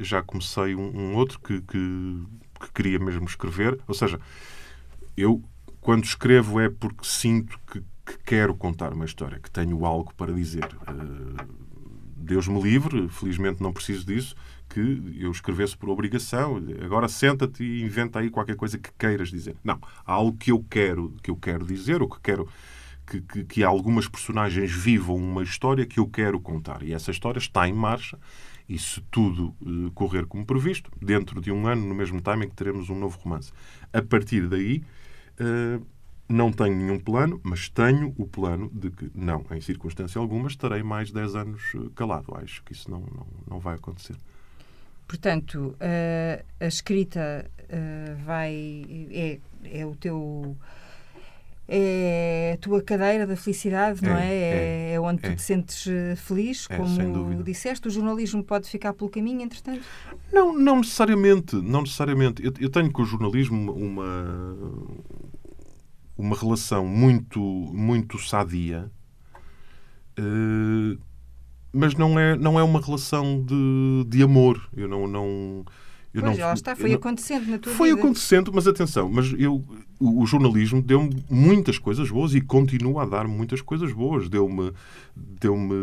já comecei um, um outro que, que, que queria mesmo escrever, ou seja, eu quando escrevo é porque sinto que, que, quero contar uma história, que tenho algo para dizer. Uh, Deus me livre, felizmente não preciso disso, que eu escrevesse por obrigação. Agora senta-te e inventa aí qualquer coisa que queiras dizer. Não, há algo que eu quero, que eu quero dizer, ou que quero que, que, que algumas personagens vivam uma história que eu quero contar. E essa história está em marcha. E se tudo uh, correr como previsto, dentro de um ano, no mesmo timing, teremos um novo romance. A partir daí, uh, não tenho nenhum plano, mas tenho o plano de que, não, em circunstância alguma, estarei mais 10 anos eh, calado. Acho que isso não, não, não vai acontecer. Portanto, uh, a escrita uh, vai. É, é o teu. É a tua cadeira da felicidade, não é? É, é, é onde tu é. te sentes feliz, é, como disseste. O jornalismo pode ficar pelo caminho, entretanto? Não, não necessariamente. Não necessariamente. Eu, eu tenho com o jornalismo uma, uma relação muito, muito sadia, uh, mas não é, não é uma relação de, de amor. Eu não. não eu pois, não, está, foi acontecendo na tua Foi vida. acontecendo, mas atenção, mas eu, o, o jornalismo deu-me muitas coisas boas e continua a dar muitas coisas boas. Deu-me. Deu-me.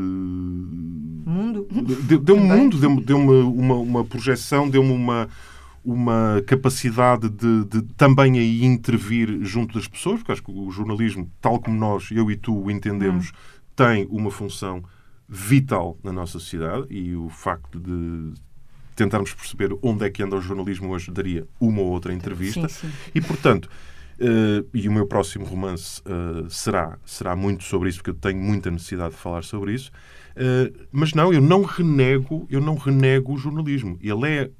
Mundo. Deu-me mundo, deu-me deu uma, uma projeção, deu-me uma uma capacidade de, de, também aí intervir junto das pessoas, porque acho que o jornalismo, tal como nós, eu e tu o entendemos, hum. tem uma função vital na nossa sociedade e o facto de tentarmos perceber onde é que anda o jornalismo hoje daria uma ou outra entrevista. Sim, sim. E, portanto, uh, e o meu próximo romance uh, será, será muito sobre isso, porque eu tenho muita necessidade de falar sobre isso. Uh, mas não, eu não renego, eu não renego o jornalismo. Ele é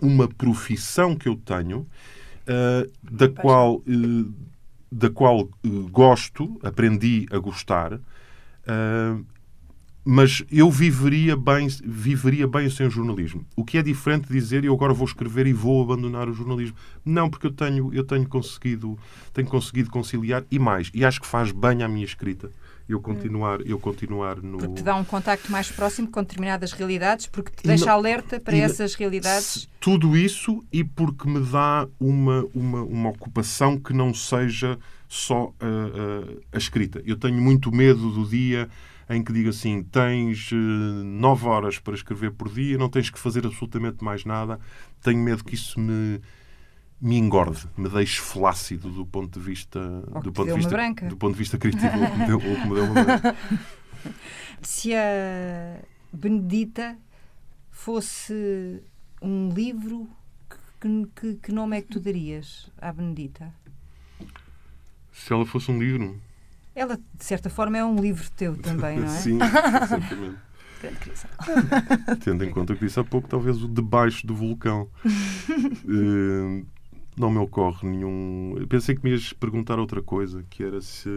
uma profissão que eu tenho, uh, da, qual, uh, da qual uh, gosto, aprendi a gostar, mas eu viveria bem, viveria bem sem o jornalismo. O que é diferente de dizer eu agora vou escrever e vou abandonar o jornalismo. Não, porque eu tenho, eu tenho conseguido, tenho conseguido conciliar e mais. E acho que faz bem à minha escrita eu continuar, eu continuar no. Porque te dá um contacto mais próximo com determinadas realidades, porque te deixa não, alerta para essas realidades. Tudo isso e porque me dá uma, uma, uma ocupação que não seja só uh, uh, a escrita. Eu tenho muito medo do dia em que diga assim: tens uh, nove horas para escrever por dia, não tens que fazer absolutamente mais nada. Tenho medo que isso me me engorde, me deixe flácido do ponto de vista do ponto de vista branca. do ponto de vista crítico ou que me deu, ou uma branca. *laughs* Se a Benedita fosse um livro, que, que, que, nome é que tu darias à Benedita? Se ela fosse um livro? Ela, de certa forma, é um livro teu também, não é? *laughs* Sim, exatamente. Tendo em conta que disse há pouco, talvez o debaixo do vulcão. uh, *laughs* não me ocorre nenhum. Eu pensei que me ias perguntar outra coisa, que era se.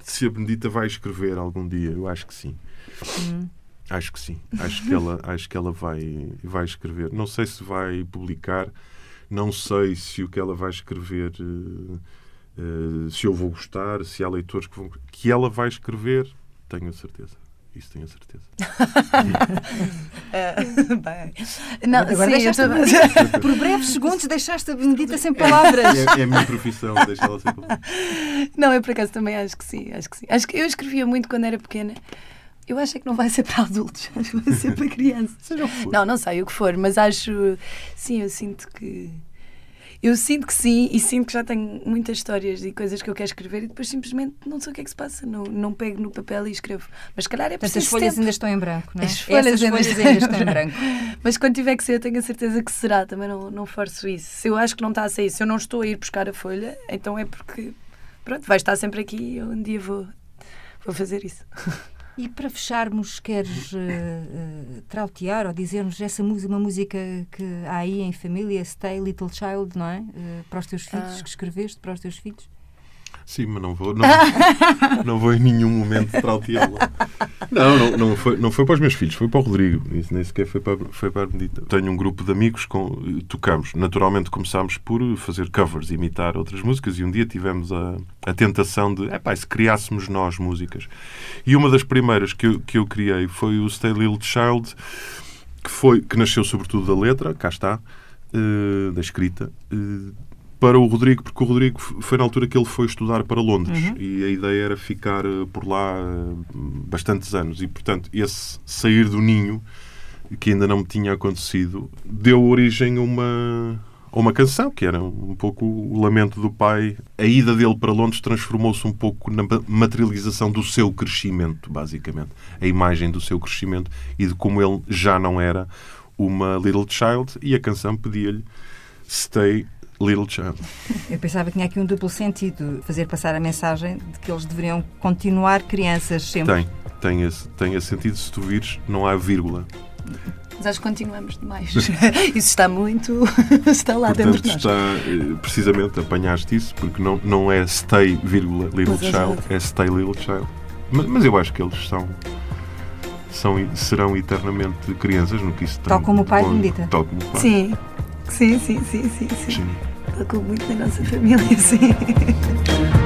Se a Benedita vai escrever algum dia. Eu acho que sim. Hum. Acho que sim. Acho que ela, *laughs* acho que ela vai, vai escrever. Não sei se vai publicar, não sei se o que ela vai escrever. Uh, uh, se eu vou gostar, se há leitores que vão. Que ela vai escrever, tenho a certeza. Isso tenho a certeza. uh, *laughs* bem. Não, Agora sim, deixaste, *laughs* por breves segundos deixaste a Benedita sem palavras. É, é a minha profissão, deixá-la sem palavras. Não, eu por acaso também acho que sim, acho que sim. Acho que eu escrevia muito quando era pequena. Eu acho que não vai ser para adultos, *laughs* acho que vai ser para crianças. não, não sei o que for, mas acho. Sim, eu sinto que eu sinto que sim e sinto que já tenho muitas histórias e coisas que eu quero escrever e depois simplesmente não sei o que é que se passa, não, não pego no papel e escrevo. Mas calhar é preciso. as folhas tempo. ainda estão em branco, não é? As folhas, Essas ainda, folhas ainda estão em branco. *laughs* Mas quando tiver que ser, eu tenho a certeza que será, também não, não forço isso. Se eu acho que não está a sair, se eu não estou a ir buscar a folha, então é porque, pronto, vai estar sempre aqui e eu um dia vou, vou fazer isso. *laughs* E para fecharmos, queres uh, uh, trautear ou dizer-nos essa música, uma música que há aí em família, Stay Little Child, não é? Uh, para os teus filhos, ah. que escreveste para os teus filhos? Sim, mas não vou, não, não vou em nenhum momento trauteá-la. Não, não, não, foi, não foi para os meus filhos, foi para o Rodrigo. Isso nem sequer foi para, foi para a Benedita. Tenho um grupo de amigos com. Tocamos. Naturalmente começámos por fazer covers, imitar outras músicas, e um dia tivemos a, a tentação de, é pá, se criássemos nós músicas. E uma das primeiras que eu, que eu criei foi o Stay Little Child, que, foi, que nasceu sobretudo da letra, cá está, uh, da escrita. Para o Rodrigo, porque o Rodrigo foi na altura que ele foi estudar para Londres uhum. e a ideia era ficar eh, por lá eh, bastantes anos e, portanto, esse sair do ninho, que ainda não me tinha acontecido, deu origem a uma, a uma canção que era um pouco o lamento do pai. A ida dele para Londres transformou-se um pouco na materialização do seu crescimento, basicamente. A imagem do seu crescimento e de como ele já não era uma little child e a canção pedia-lhe Stay Little Child. Eu pensava que tinha aqui um duplo sentido, fazer passar a mensagem de que eles deveriam continuar crianças sempre. Tem, tem esse, tem esse sentido. Se tu vires, não há vírgula. Mas acho que continuamos demais. *laughs* isso está muito. *laughs* está lá Portanto, dentro de nós. Está, eh, precisamente, apanhaste isso, porque não, não é stay, vírgula, little mas child, é, stay little child. Mas, mas, eu acho que eles são. São, serão eternamente crianças no que isso Tal como o pai Benedita. Tal como o pai. Sim. Sim, sim, sim, sim. sim. Tocou muito na nossa família, sim.